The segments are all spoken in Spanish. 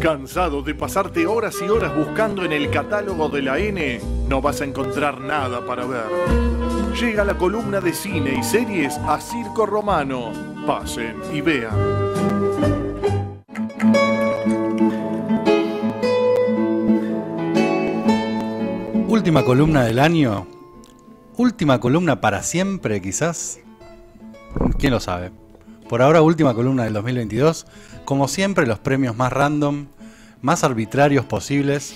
¿Cansado de pasarte horas y horas buscando en el catálogo de la N? No vas a encontrar nada para ver. Llega la columna de cine y series a Circo Romano. Pasen y vean. Última columna del año. Última columna para siempre, quizás. ¿Quién lo sabe? Por ahora, última columna del 2022. Como siempre, los premios más random, más arbitrarios posibles.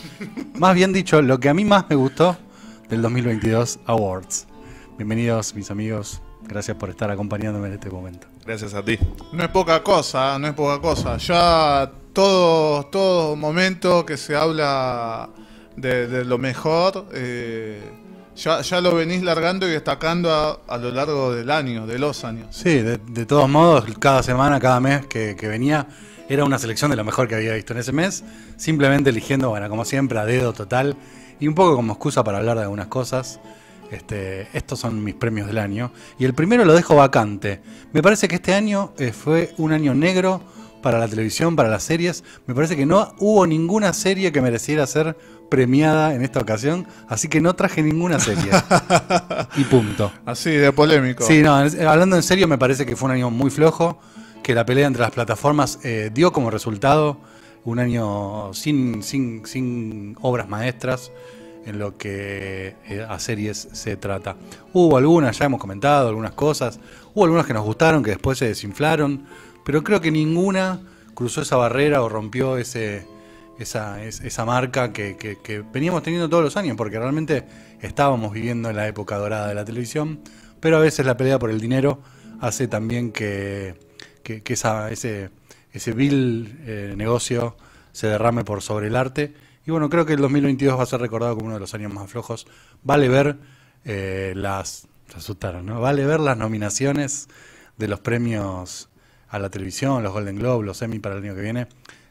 Más bien dicho, lo que a mí más me gustó del 2022 Awards. Bienvenidos, mis amigos. Gracias por estar acompañándome en este momento. Gracias a ti. No es poca cosa, no es poca cosa. Ya todo, todo momento que se habla de, de lo mejor, eh, ya, ya lo venís largando y destacando a, a lo largo del año, de los años. Sí, de, de todos modos, cada semana, cada mes que, que venía, era una selección de lo mejor que había visto en ese mes. Simplemente eligiendo, bueno, como siempre, a dedo total. Y un poco como excusa para hablar de algunas cosas. Este, estos son mis premios del año. Y el primero lo dejo vacante. Me parece que este año eh, fue un año negro para la televisión, para las series. Me parece que no hubo ninguna serie que mereciera ser premiada en esta ocasión. Así que no traje ninguna serie. y punto. Así, de polémico. Sí, no, hablando en serio, me parece que fue un año muy flojo, que la pelea entre las plataformas eh, dio como resultado un año sin, sin, sin obras maestras en lo que eh, a series se trata. Hubo algunas, ya hemos comentado, algunas cosas, hubo algunas que nos gustaron, que después se desinflaron, pero creo que ninguna cruzó esa barrera o rompió ese, esa, es- esa marca que, que- veníamos teniendo todos los años, porque realmente estábamos viviendo en la época dorada de la televisión, pero a veces la pelea por el dinero hace también que, que- que esa, ese, ese vil eh, negocio se derrame por sobre el arte. Y bueno, creo que el 2022 va a ser recordado como uno de los años más flojos. Vale ver eh, las... se ¿no? Vale ver las nominaciones de los premios a la televisión, los Golden Globe, los Emmy para el año que viene.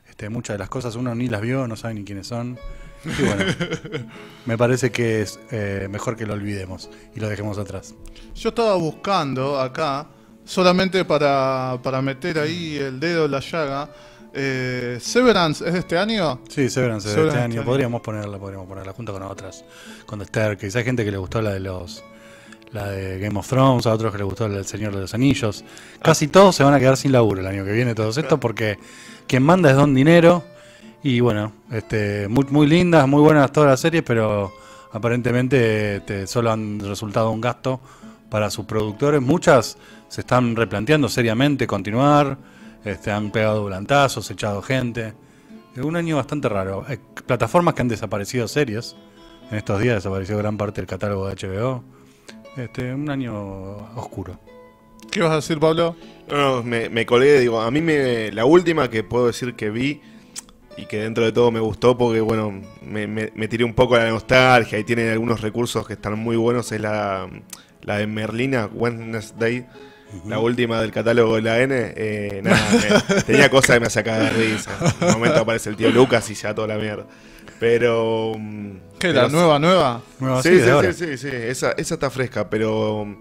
Este, muchas de las cosas uno ni las vio, no sabe ni quiénes son. Y bueno, me parece que es eh, mejor que lo olvidemos y lo dejemos atrás. Yo estaba buscando acá, solamente para, para meter ahí el dedo en la llaga. eh, ¿Severance es de este año? Sí, Severance de Severance este este año. año. Podríamos ponerla, podríamos ponerla junto con otras. Con The Staircase. Hay gente que le gustó la de los. La de Game of Thrones, a otros que le gustó del Señor de los Anillos. Casi todos se van a quedar sin laburo el año que viene, todos estos, porque quien manda es Don Dinero. Y bueno, este, muy, muy lindas, muy buenas todas las series, pero aparentemente este, solo han resultado un gasto para sus productores. Muchas se están replanteando seriamente continuar, este, han pegado volantazos, echado gente. Un año bastante raro. Plataformas que han desaparecido series. En estos días desapareció gran parte del catálogo de HBO. Este, un año oscuro. ¿Qué vas a decir, Pablo? No, no, me, me colgué, digo, a mí me, la última que puedo decir que vi y que dentro de todo me gustó porque, bueno, me, me- me tiré un poco a la nostalgia y tiene algunos recursos que están muy buenos, es la, la de Merlina, Wednesday, la última del catálogo de la N. eh, nada, me- tenía cosas que me sacaba de risa. En un momento aparece el tío Lucas y ya toda la mierda. Pero... mm, ¿Qué, pero la nueva, nueva? Nueva Sí, sí, sí, sí, sí, esa, esa está fresca, pero mm,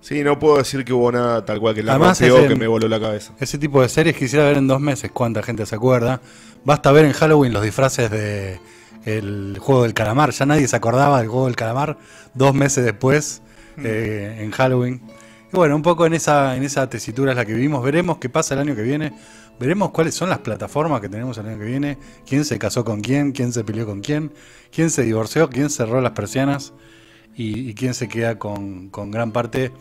sí, no puedo decir que hubo nada tal cual que la Además, rompió, ese- que me voló la cabeza. Ese tipo de series quisiera ver en dos meses. ¿Cuánta gente se acuerda? Basta ver en Halloween los disfraces de el juego del calamar. Ya nadie se acordaba del juego del calamar dos meses después eh, en Halloween. Y bueno, un poco en esa, en esa tesitura es la que vivimos. Veremos qué pasa el año que viene. Veremos cuáles son las plataformas que tenemos el año que viene. Quién se casó con quién, quién se peleó con quién, quién se divorció, quién cerró las persianas y, quién se queda con, con gran parte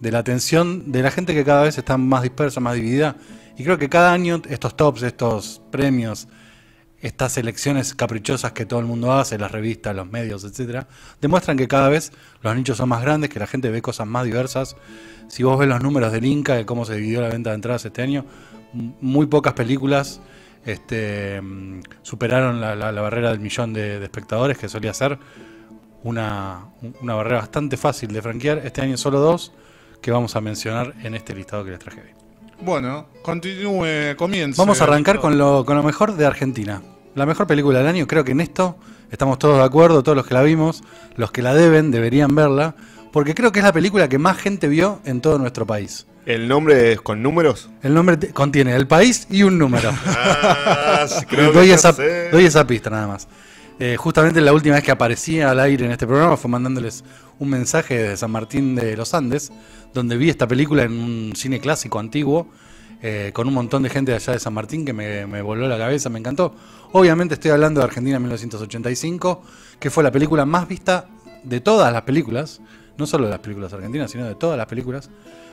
de la atención de la gente que cada vez está más dispersa, más dividida. Y creo que cada año estos tops, estos premios, estas elecciones caprichosas que todo el mundo hace, las revistas, los medios, etcétera, demuestran que cada vez los nichos son más grandes, que la gente ve cosas más diversas. Si vos ves los números del Inca, de cómo se dividió la venta de entradas este año, muy pocas películas este, mm, superaron la, la- la barrera del millón de, de espectadores, que solía ser una, una barrera bastante fácil de franquear. Este año solo dos que vamos a mencionar en este listado que les traje hoy. Bueno, continúe, comience. Vamos a arrancar con lo, con lo mejor de Argentina. La mejor película del año, creo que en esto estamos todos de acuerdo, todos los que la vimos, los que la deben deberían verla, porque creo que es la película que más gente vio en todo nuestro país. ¿El nombre es con números? El nombre contiene el país y un número. Ah, creo que doy, ya esa, sé. doy esa pista nada más. Eh, justamente la última vez que aparecí al aire en este programa fue mandándoles un mensaje de San Martín de los Andes, donde vi esta película en un cine clásico antiguo, eh, con un montón de gente de allá de San Martín que me, me voló la cabeza, me encantó. Obviamente estoy hablando de Argentina 1985, que fue la película más vista de todas las películas, no solo de las películas argentinas, sino de todas las películas,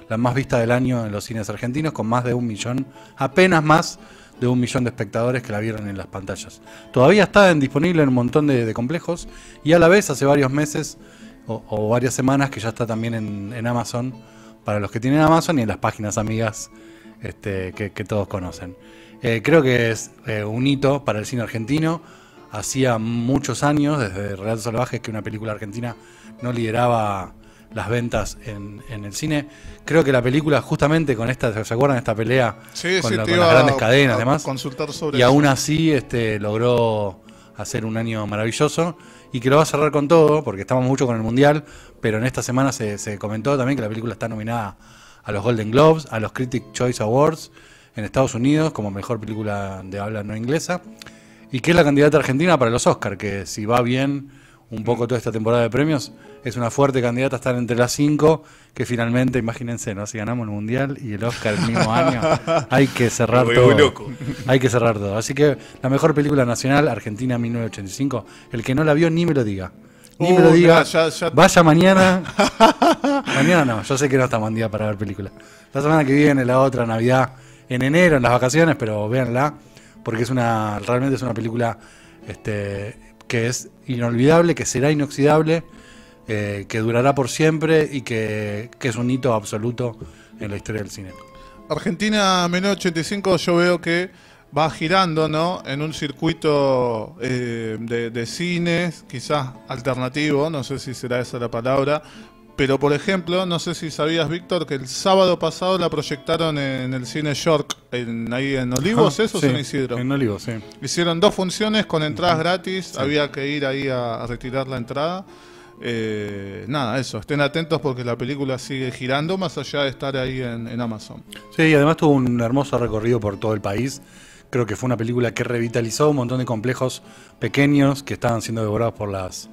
la más vista del año en los cines argentinos, con más de un millón, apenas más de un millón de espectadores que la vieron en las pantallas. Todavía está en- disponible en un montón de, complejos y a la vez hace varios meses o, varias semanas que ya está también en, Amazon para los que tienen Amazon y en las páginas amigas este, que, todos conocen. Eh, creo que es eh, un hito para el cine argentino. Hacía muchos años, desde Relatos Salvajes, que una película argentina no lideraba las ventas en, en el cine. Creo que la película, justamente con esta, ¿se acuerdan de esta pelea Sí, con, sí, la- con las grandes a- cadenas a y demás? consultar sobre Y eso. aún así este, logró hacer un año maravilloso y que lo va a cerrar con todo, porque estamos mucho con el Mundial, pero en esta semana se, se comentó también que la película está nominada a los Golden Globes, a los Critic Choice Awards en Estados Unidos como mejor película de habla no inglesa, y que es la candidata argentina para los Oscars, que si va bien un poco toda esta temporada de premios, es una fuerte candidata a estar entre las cinco, que finalmente, imagínense, ¿no? si ganamos el Mundial y el Oscar el mismo año, hay que cerrar todo. loco. Hay que cerrar todo. Así que la mejor película nacional, Argentina 1985. El que no la vio, ni me lo diga. Ni me lo diga. ya- ya- Vaya mañana. mañana no, yo sé que no está buen día para ver películas. La semana que viene, la otra, Navidad, en enero, en las vacaciones, pero véanla, porque es una, realmente es una película este, que es inolvidable, que será inoxidable, eh, que durará por siempre y que, es un hito absoluto en la historia del cine. Argentina 1985 yo veo que va girando, ¿no? En un circuito eh, de cines, quizás alternativo, no sé si será esa la palabra. Pero, por ejemplo, no sé si sabías, Víctor, que el sábado pasado la proyectaron en el cine York, en, ahí en Olivos, ¿eso o sí, San Isidro? En Olivos, sí. Hicieron dos funciones con entradas gratis, había que ir ahí a, a retirar la entrada. Eh, nada, eso, estén atentos porque la película sigue girando más allá de estar ahí en, en Amazon. Sí, y además tuvo un hermoso recorrido por todo el país. Creo que fue una película que revitalizó un montón de complejos pequeños que estaban siendo devorados por las,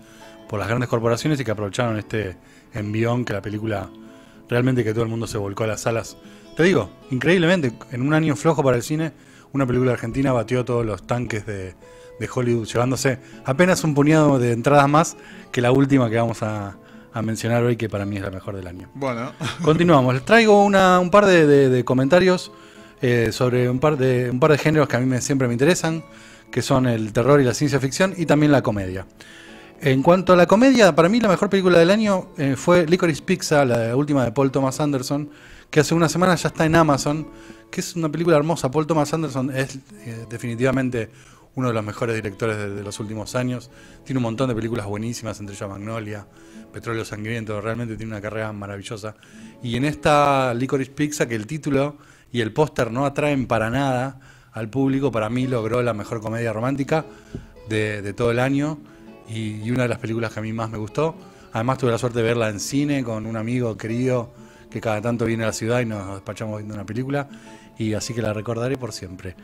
por las grandes corporaciones y que aprovecharon este envión que la película realmente que todo el mundo se volcó a las salas. Te digo, increíblemente, en un año flojo para el cine, una película argentina batió todos los tanques de, de Hollywood, llevándose apenas un puñado de entradas más que la última que vamos a, a mencionar hoy, que para mí es la mejor del año. Bueno, Continuamos. Les traigo una- un par de, de- de comentarios eh, sobre un par, de, un par de géneros que a mí me- siempre me interesan, que son el terror y la ciencia ficción y también la comedia. En cuanto a la comedia, para mí la mejor película del año eh, fue Licorice Pizza, la última de Paul Thomas Anderson, que hace una semana ya está en Amazon, que es una película hermosa. Paul Thomas Anderson es eh, definitivamente uno de los mejores directores de, los últimos años. Tiene un montón de películas buenísimas, entre ellas Magnolia, Petróleo Sangriento, realmente tiene una carrera maravillosa. Y en esta Licorice Pizza, que el título y el póster no atraen para nada al público, para mí logró la mejor comedia romántica de todo el año y, y una de las películas que a mí más me gustó. Además tuve la suerte de verla en cine con un amigo querido que cada tanto viene a la ciudad y nos despachamos viendo una película y así que la recordaré por siempre.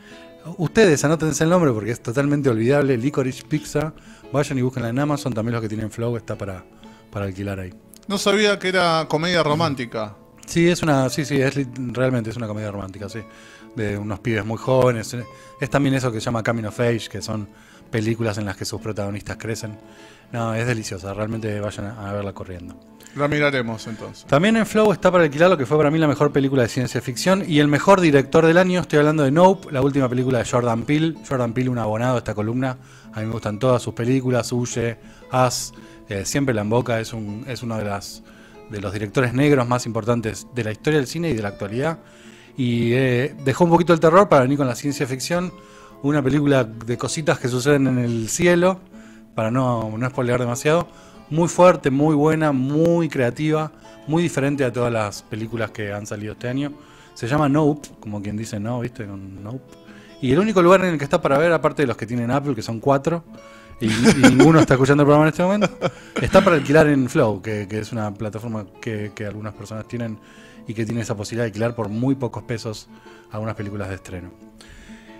Ustedes anótense el nombre porque es totalmente olvidable, Licorice Pizza. Vayan y búsquenla en Amazon, también los que tienen Flow está para, para alquilar ahí. no sabía que era comedia romántica. Sí, es una, sí, sí, es realmente es una comedia romántica, sí. De unos pibes muy jóvenes. Es también eso que se llama Coming of Age, que son películas en las que sus protagonistas crecen. No, es deliciosa, realmente vayan a, a verla corriendo. La miraremos entonces. También en Flow está para alquilar lo que fue para mí la mejor película de ciencia ficción y el mejor director del año. Estoy hablando de Nope, la última película de Jordan Peele. Jordan Peele, un abonado de esta columna. A mí me gustan todas sus películas, Huye, As, eh, siempre la en boca. Es, un, es uno de, las, de los directores negros más importantes de la historia del cine y de la actualidad. Y eh, dejó un poquito el terror para venir con la ciencia ficción. Una película de cositas que suceden en el cielo, para no, no spoilear demasiado. Muy fuerte, muy buena, muy creativa, muy diferente a todas las películas que han salido este año. Se llama Nope, como quien dice no, Nope. Y el único lugar en el que está para ver, aparte de los que tienen Apple, que son cuatro, y, ninguno está escuchando el programa en este momento. Está para alquilar en Flow, que, que es una plataforma que, que algunas personas tienen y que tiene esa posibilidad de alquilar por muy pocos pesos algunas películas de estreno.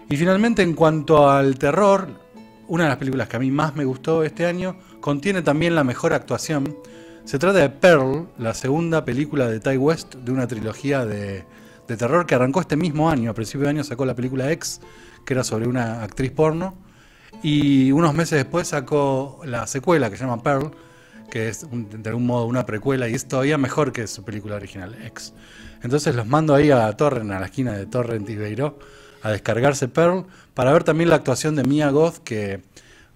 Y finalmente, en cuanto al terror, una de las películas que a mí más me gustó este año contiene también la mejor actuación. Se trata de Pearl, la segunda película de Ty West de una trilogía de, terror que arrancó este mismo año. A principio de año sacó la película X, que era sobre una actriz porno. Y unos meses después sacó la secuela que se llama Pearl, que es de algún modo una precuela y es todavía mejor que su película original, X. Entonces los mando ahí a Torrent, a la esquina de Torrent y Beiró, a descargarse Pearl para ver también la actuación de Mia Goth que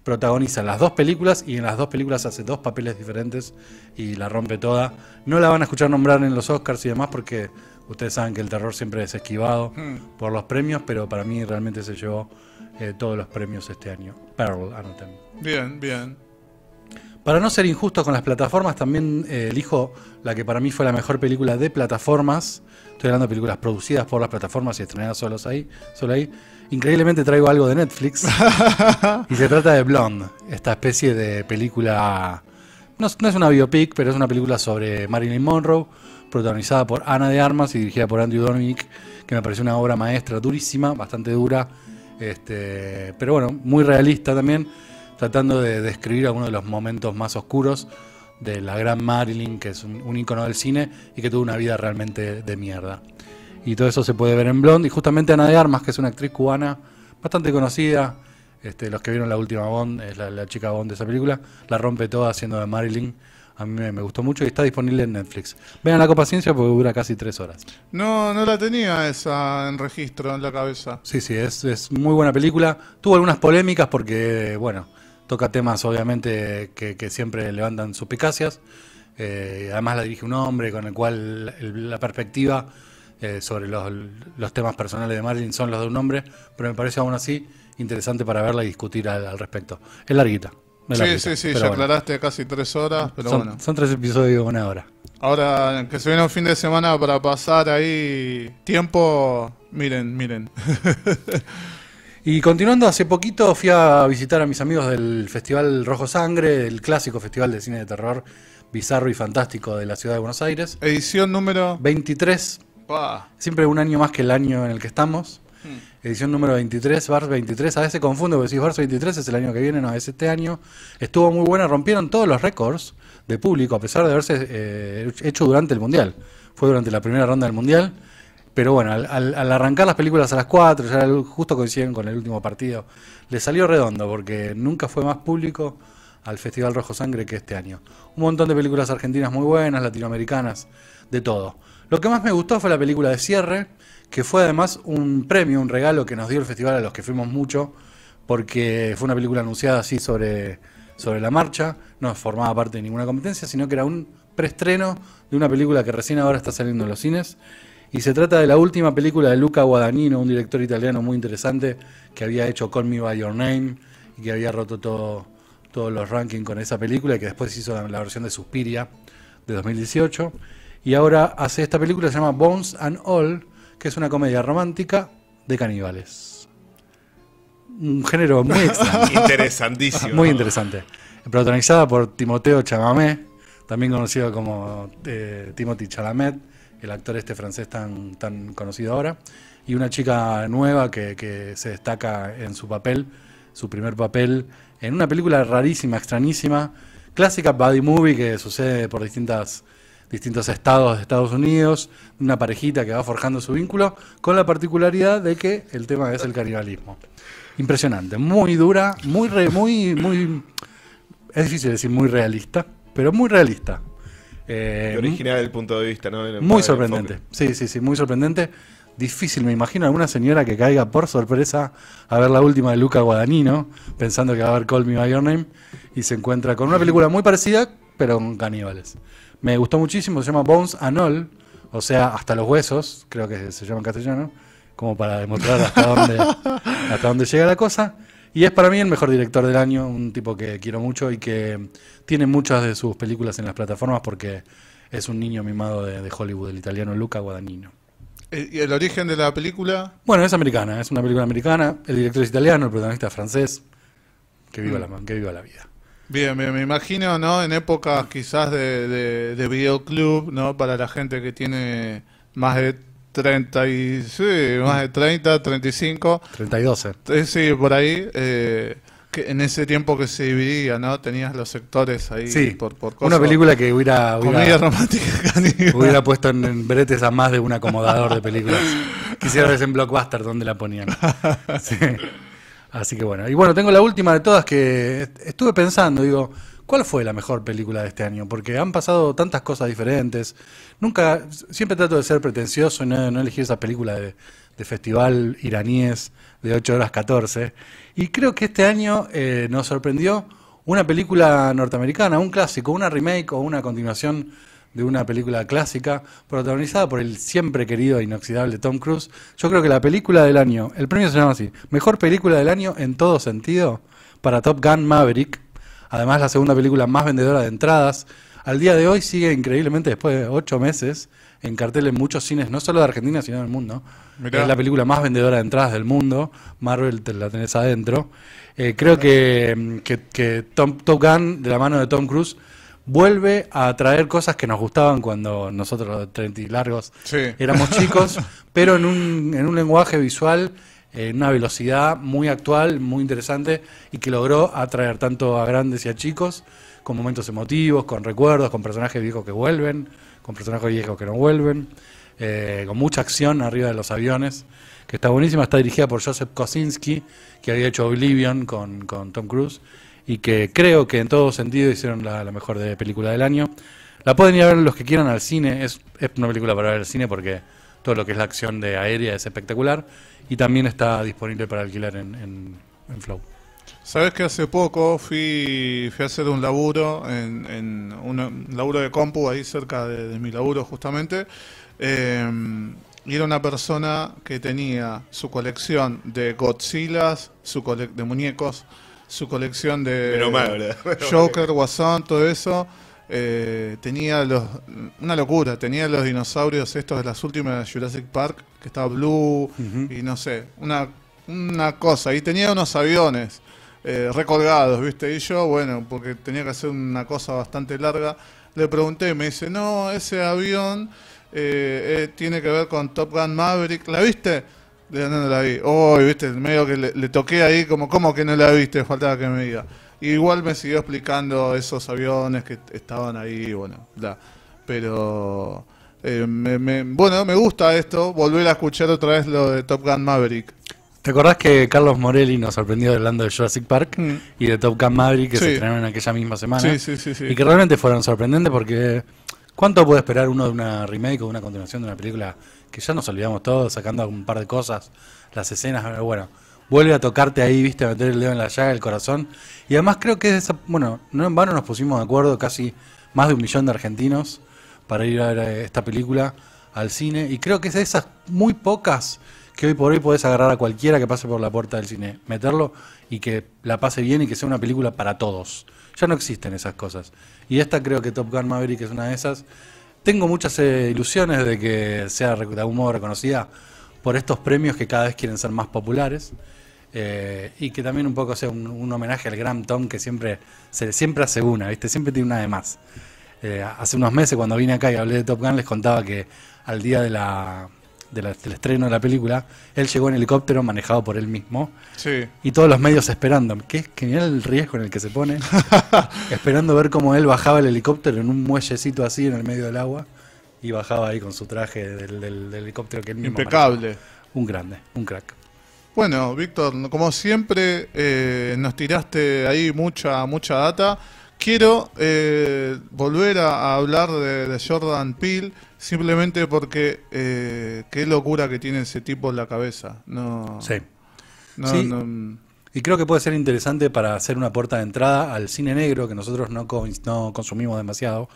protagoniza las dos películas y en las dos películas hace dos papeles diferentes y la rompe toda. No la van a escuchar nombrar en los Oscars y demás porque ustedes saben que el terror siempre es esquivado por los premios, pero para mí realmente se llevó eh, todos los premios este año. Pearl, anoten. Bien, bien. Para no ser injusto con las plataformas, también eh, elijo la que para mí fue la mejor película de plataformas. Estoy hablando de películas producidas por las plataformas y estrenadas solos ahí, solo ahí. Increíblemente traigo algo de Netflix. y se trata de Blonde, esta especie de película. No, es- no es una biopic, pero es una película sobre Marilyn Monroe, protagonizada por Ana de Armas y dirigida por Andrew Dominic, que me pareció una obra maestra durísima, bastante dura, este, pero bueno, muy realista también, tratando de describir algunos de los momentos más oscuros de la gran Marilyn, que es un, un ícono del cine y que tuvo una vida realmente de mierda. Y todo eso se puede ver en Blonde. Y justamente Ana de Armas, que es una actriz cubana bastante conocida, este, los que vieron la última Bond, es la, la chica Bond de esa película, la rompe toda haciendo de Marilyn. A mí me, me gustó mucho y está disponible en Netflix. Vean la Copa Ciencia porque dura casi tres horas. No, no la tenía esa en registro en la cabeza. Sí, sí, es, es muy buena película. Tuvo algunas polémicas porque, bueno, toca temas obviamente que, que siempre levantan suspicacias. Eh, además la dirige un hombre con el cual el- la perspectiva eh, sobre los, los temas personales de Marilyn son los de un hombre, pero me parece aún así interesante para verla y discutir al, al respecto. Es larguita. es Sí, larguita, sí, sí, ya bueno. aclaraste casi tres horas, pero son, bueno. son tres episodios de una hora. Ahora que se viene un fin de semana para pasar ahí tiempo, miren, miren. Y continuando, hace poquito fui a visitar a mis amigos del Festival Rojo Sangre, el clásico festival de cine de terror bizarro y fantástico de la ciudad de Buenos Aires. Edición número... 23, Pa. siempre un año más que el año en el que estamos. Hmm. Edición número 23, Vars 23. A veces confundo porque si Vars 23 es el año que viene, no, es este año. Estuvo muy buena, rompieron todos los récords de público, a pesar de haberse eh, hecho durante el Mundial. Fue durante la primera ronda del Mundial. Pero bueno, al, arrancar las películas a las 4, ya justo coinciden con el último partido, le salió redondo porque nunca fue más público al Festival Rojo Sangre que este año. Un montón de películas argentinas muy buenas, latinoamericanas, de todo. Lo que más me gustó fue la película de cierre, que fue además un premio, un regalo que nos dio el festival a los que fuimos mucho, porque fue una película anunciada así sobre, sobre la marcha, no formaba parte de ninguna competencia, sino que era un preestreno de una película que recién ahora está saliendo en los cines. Y se trata de la última película de Luca Guadagnino, un director italiano muy interesante que había hecho Call Me By Your Name y que había roto todo, todos los rankings con esa película y que después hizo la, la versión de Suspiria de 2018. Y ahora hace esta película que se llama Bones and All, que es una comedia romántica de caníbales. Un género muy extraño. Interesantísimo. Muy interesante. Protagonizada por Timoteo Chalamet, también conocido como eh, Timothy Chalamet, el actor este francés tan, tan conocido ahora, y una chica nueva que, que se destaca en su papel, su primer papel, en una película rarísima, extrañísima, clásica buddy movie que sucede por distintas distintos estados de Estados Unidos, una parejita que va forjando su vínculo, con la particularidad de que el tema es el canibalismo. Impresionante, muy dura, muy, re- muy, muy, es difícil decir muy realista, pero muy realista. Eh, original el punto de vista, ¿no? Muy en sorprendente. Sí, sí, sí, muy sorprendente. Difícil, me imagino alguna señora que caiga por sorpresa a ver la última de Luca Guadagnino, pensando que va a ver Call Me By Your Name, y se encuentra con una película muy parecida, pero con caníbales. Me gustó muchísimo, se llama Bones and All, o sea, hasta los huesos, creo que se llama en castellano, como para demostrar hasta dónde, hasta dónde llega la cosa. Y es para mí el mejor director del año, un tipo que quiero mucho y que tiene muchas de sus películas en las plataformas porque es un niño mimado de, de Hollywood, el italiano Luca Guadagnino. Eh, ¿Y el origen de la película? Bueno, es americana, es una película americana, el director es italiano, el protagonista es francés. que viva, la, que viva la vida. Bien, me, me imagino, ¿no? En épocas quizás de, de, de videoclub, ¿no? Para la gente que tiene más de 30 y... Sí, más de 30, 35. 32. eh. Eh, Sí, por ahí. eh, que en ese tiempo que se dividía, ¿no? Tenías los sectores ahí Sí, por, por una cosas. película que hubiera, hubiera, romántica hubiera puesto en, en bretes a más de un acomodador de películas. Quisiera ver en Blockbuster donde la ponían. Sí. Así que bueno. Y bueno, tengo la última de todas que est- estuve pensando, digo, ¿cuál fue la mejor película de este año? Porque han pasado tantas cosas diferentes. Nunca, siempre trato de ser pretencioso y no, no elegir esa película de, festival iraníes de 8 horas 14. Y creo que este año eh, nos sorprendió una película norteamericana, un clásico, una remake o una continuación de una película clásica protagonizada por el siempre querido e inoxidable Tom Cruise. Yo creo que la película del año, el premio se llama así, mejor película del año en todo sentido para Top Gun Maverick. Además la segunda película más vendedora de entradas. Al día de hoy sigue increíblemente después de ocho meses en cartel en muchos cines, no solo de Argentina, sino del mundo. Mirá. Es la película más vendedora de entradas del mundo. Marvel te la tenés adentro. Eh, creo que, que, que Tom, Top Gun, de la mano de Tom Cruise, vuelve a traer cosas que nos gustaban cuando nosotros, los 30 y largos, Sí. éramos chicos, pero en un, en un lenguaje visual, en una velocidad muy actual, muy interesante, y que logró atraer tanto a grandes y a chicos, con momentos emotivos, con recuerdos, con personajes viejos que vuelven, con personajes viejos que no vuelven, eh, con mucha acción arriba de los aviones, que está buenísima, está dirigida por Joseph Kosinski, que había hecho Oblivion con, con Tom Cruise, y que creo que en todo sentido hicieron la, la mejor de película del año. La pueden ir a ver los que quieran al cine, es, es una película para ver al cine porque todo lo que es la acción de aérea es espectacular y también está disponible para alquilar en, en- en Flow. Sabes que hace poco fui, fui a hacer un laburo en, en una- un laburo de compu ahí cerca de, de mi laburo justamente. eh, y era una persona que tenía su colección de Godzillas, su cole- de muñecos, su colección de. Joker, Guasón, todo eso. Eh, tenía los una locura, tenía los dinosaurios estos de las últimas de Jurassic Park, que estaba Blue y no sé, una, una cosa. Y tenía unos aviones eh, recolgados, ¿viste? Y yo, bueno, porque tenía que hacer una cosa bastante larga, le pregunté y me dice, no, ese avión eh, eh, tiene que ver con Top Gun Maverick. ¿La viste? No, no la vi. Oh, viste, medio que le, le toqué ahí, como, ¿cómo que no la viste? Faltaba que me diga. Igual me siguió explicando esos aviones que estaban ahí, bueno, bla. Pero, eh, me- me- bueno, me gusta esto, volver a escuchar otra vez lo de Top Gun Maverick. ¿Te acordás que Carlos Morelli nos sorprendió hablando de Jurassic Park Mm. y de Top Gun Maverick que Sí. se estrenaron aquella misma semana? Sí, sí, sí, sí. Y que realmente fueron sorprendentes porque ¿cuánto puede esperar uno de una remake o de una continuación de una película que ya nos olvidamos todos, sacando un par de cosas, las escenas, bueno, vuelve a tocarte ahí, viste, a meter el dedo en la llaga, el corazón. Y además creo que es esa, bueno, no en vano nos pusimos de acuerdo casi más de un millón de argentinos para ir a ver eh, esta película al cine y creo que es de esas muy pocas que hoy por hoy podés agarrar a cualquiera que pase por la puerta del cine, meterlo y que la pase bien y que sea una película para todos. Ya no existen esas cosas. Y esta creo que Top Gun Maverick es una de esas. Tengo muchas eh, ilusiones de que sea de algún modo reconocida por estos premios que cada vez quieren ser más populares. Eh, y que también un poco sea un, un homenaje al gran Tom que siempre, se, siempre hace una, ¿viste? Siempre tiene una de más. Eh, hace unos meses cuando vine acá y hablé de Top Gun les contaba que al día de la, de la- del estreno de la película, él llegó en helicóptero manejado por él mismo Sí. y todos los medios esperando. Qué genial el riesgo en el que se pone. esperando ver cómo él bajaba el helicóptero en un muellecito así en el medio del agua y bajaba ahí con su traje del, del- del helicóptero que él mismo Impecable. manejaba. Un grande, un crack. Bueno, Víctor, como siempre, eh, nos tiraste ahí mucha, mucha data. Quiero eh, volver a, a hablar de, de Jordan Peele simplemente porque eh, qué locura que tiene ese tipo en la cabeza. No, Sí. no, Sí. no- Y creo que puede ser interesante para hacer una puerta de entrada al cine negro que nosotros no, no consumimos demasiado,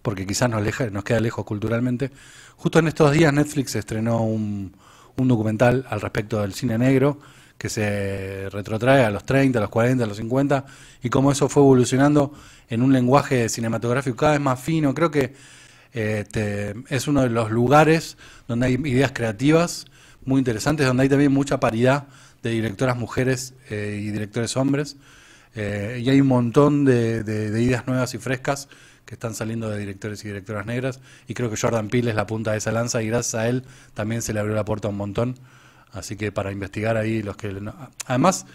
porque quizás nos, leja- nos queda lejos culturalmente. Justo en estos días Netflix estrenó un, un documental al respecto del cine negro que se retrotrae a los 30, a los 40, a los 50 y cómo eso fue evolucionando en un lenguaje cinematográfico cada vez más fino. Creo que eh, es uno de los lugares donde hay ideas creativas muy interesantes, donde hay también mucha paridad de directoras mujeres eh, y directores hombres. Eh, y hay un montón de ideas nuevas y frescas están saliendo de directores y directoras negras. Y creo que Jordan Peele es la punta de esa lanza y gracias a él también se le abrió la puerta un montón. Así que para investigar ahí los que... Además,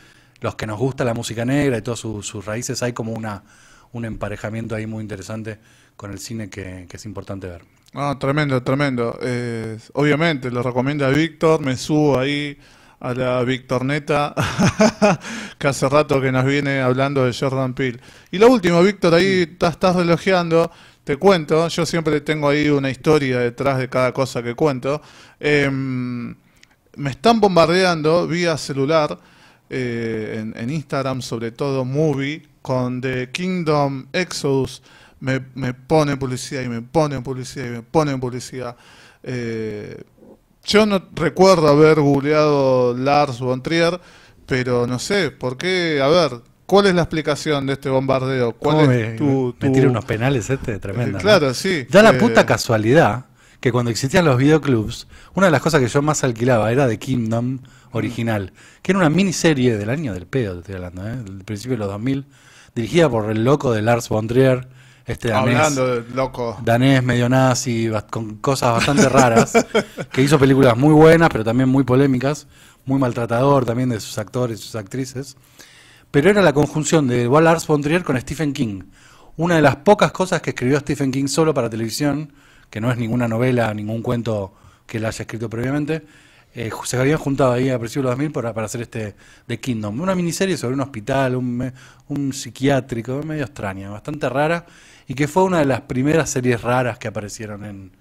los que nos gusta la música negra y todas su- sus raíces, hay como una un emparejamiento ahí muy interesante con el cine que, es importante ver. No, tremendo, tremendo. Eh, obviamente, lo recomienda Víctor, me subo ahí a la Victorneta, que hace rato que nos viene hablando de Jordan Peele. Y lo último, Víctor, ahí estás, relojeando, te cuento, yo siempre tengo ahí una historia detrás de cada cosa que cuento. Em, me están bombardeando vía celular, eh, en, en Instagram sobre todo, Movie, con The Kingdom Exodus. Me, me ponen publicidad y me ponen publicidad y me ponen publicidad. Eh, yo no recuerdo haber googleado Lars von Trier, pero no sé, ¿por qué? A ver, ¿cuál es la explicación de este bombardeo? ¿Cuál ¿Cómo es me, tu, me tu- tira unos penales este? Tremendo. Eh, ¿no? claro, sí. Da la Eh, puta casualidad que cuando existían los videoclubs, una de las cosas que yo más alquilaba era The Kingdom original, que era una miniserie del año del pedo, te estoy hablando, ¿eh? del principio de los 2000, dirigida por el loco de Lars von Trier, este danés, Hablando de loco. danés medio nazi, con cosas bastante raras, que hizo películas muy buenas, pero también muy polémicas, muy maltratador también de sus actores y sus actrices. Pero era la conjunción de Lars von Trier con Stephen King. Una de las pocas cosas que escribió Stephen King solo para televisión, que no es ninguna novela, ningún cuento que él haya escrito previamente, eh, se habían juntado ahí a principios de los 2000 para, para hacer este The Kingdom. Una miniserie sobre un hospital, un, un psiquiátrico, medio extraña, bastante rara, y que fue una de las primeras series raras que aparecieron en,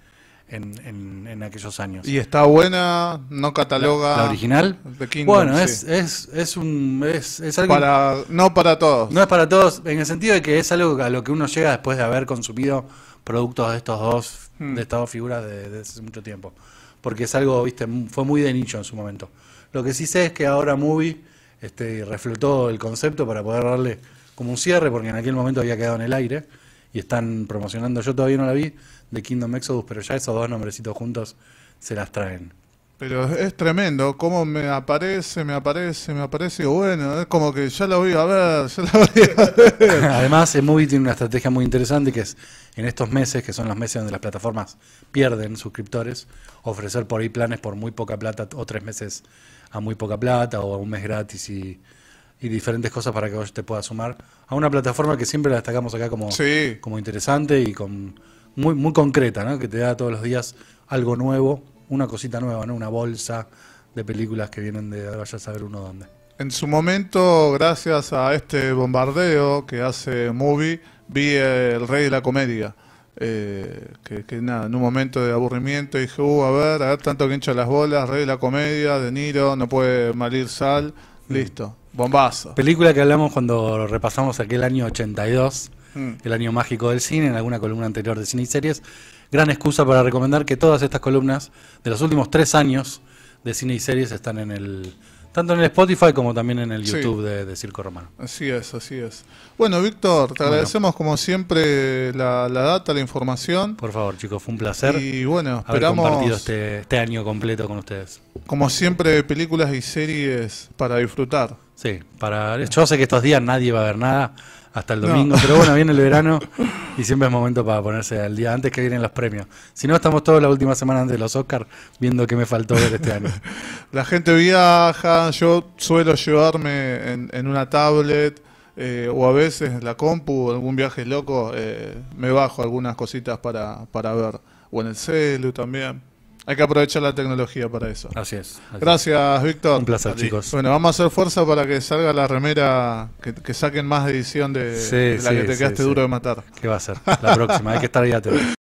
en, en- en aquellos años. Y está buena, no cataloga. ¿La original? The Kingdom, bueno, sí. es, es, es, un, es, es algo Para, no para todos. no es para todos, en el sentido de que es algo a lo que uno llega después de haber consumido productos de estos dos, Hmm. de estas dos figuras de, de hace mucho tiempo. Porque es algo, viste, fue muy de nicho en su momento. Lo que sí sé es que ahora Movie este, reflotó el concepto para poder darle como un cierre, porque en aquel momento había quedado en el aire y están promocionando, yo todavía no la vi, de Kingdom Exodus, pero ya esos dos nombrecitos juntos se las traen. Pero es tremendo, cómo me aparece, me aparece, me aparece, y bueno, es como que ya la voy a ver, ya la voy a ver. Además, el Movie tiene una estrategia muy interesante que es en estos meses, que son los meses donde las plataformas pierden suscriptores, ofrecer por ahí planes por muy poca plata o tres meses a muy poca plata o un mes gratis y, y diferentes cosas para que vos te puedas sumar a una plataforma que siempre la destacamos acá como, Sí. como interesante y con muy, muy concreta, ¿no? que te da todos los días algo nuevo, una cosita nueva, ¿no? una bolsa de películas que vienen de vaya a saber uno dónde. En su momento, gracias a este bombardeo que hace Movie, vi El Rey de la Comedia. Eh, que, que nada, en un momento de aburrimiento dije, uh, a ver, a ver, tanto que hincha las bolas, Rey de la Comedia, De Niro, no puede malir sal, listo, bombazo. Película que hablamos cuando repasamos aquel año 82, Mm. el año mágico del cine, en alguna columna anterior de cine y series. Gran excusa para recomendar que todas estas columnas de los últimos tres años de cine y series están en el tanto en el Spotify como también en el Sí. YouTube de, de Circo Romano. Así es, así es. Bueno, Víctor, te Bueno. agradecemos como siempre la, la data, la información. Por favor, chicos, fue un placer Y bueno, haber compartido esperamos, este, este año completo con ustedes. como siempre, películas y series para disfrutar. Sí, para yo sé que estos días nadie va a ver nada hasta el No. domingo, pero bueno, viene el verano y siempre es momento para ponerse al día antes que vienen los premios. Si no, estamos todos la última semana antes de los Oscars viendo qué me faltó ver este año. La gente viaja, yo suelo llevarme en, en una tablet eh, o a veces en la compu, algún viaje loco, eh, me bajo algunas cositas para, para ver. O en el celu también. Hay que aprovechar la tecnología para eso. Así es. así es. Gracias, Víctor. Un placer, chicos. Bueno, vamos a hacer fuerza para que salga la remera, que, que saquen más edición de, Sí, de la sí, que te sí, quedaste sí. duro de matar. ¿Qué va a ser? La próxima, hay que estar ahí atento.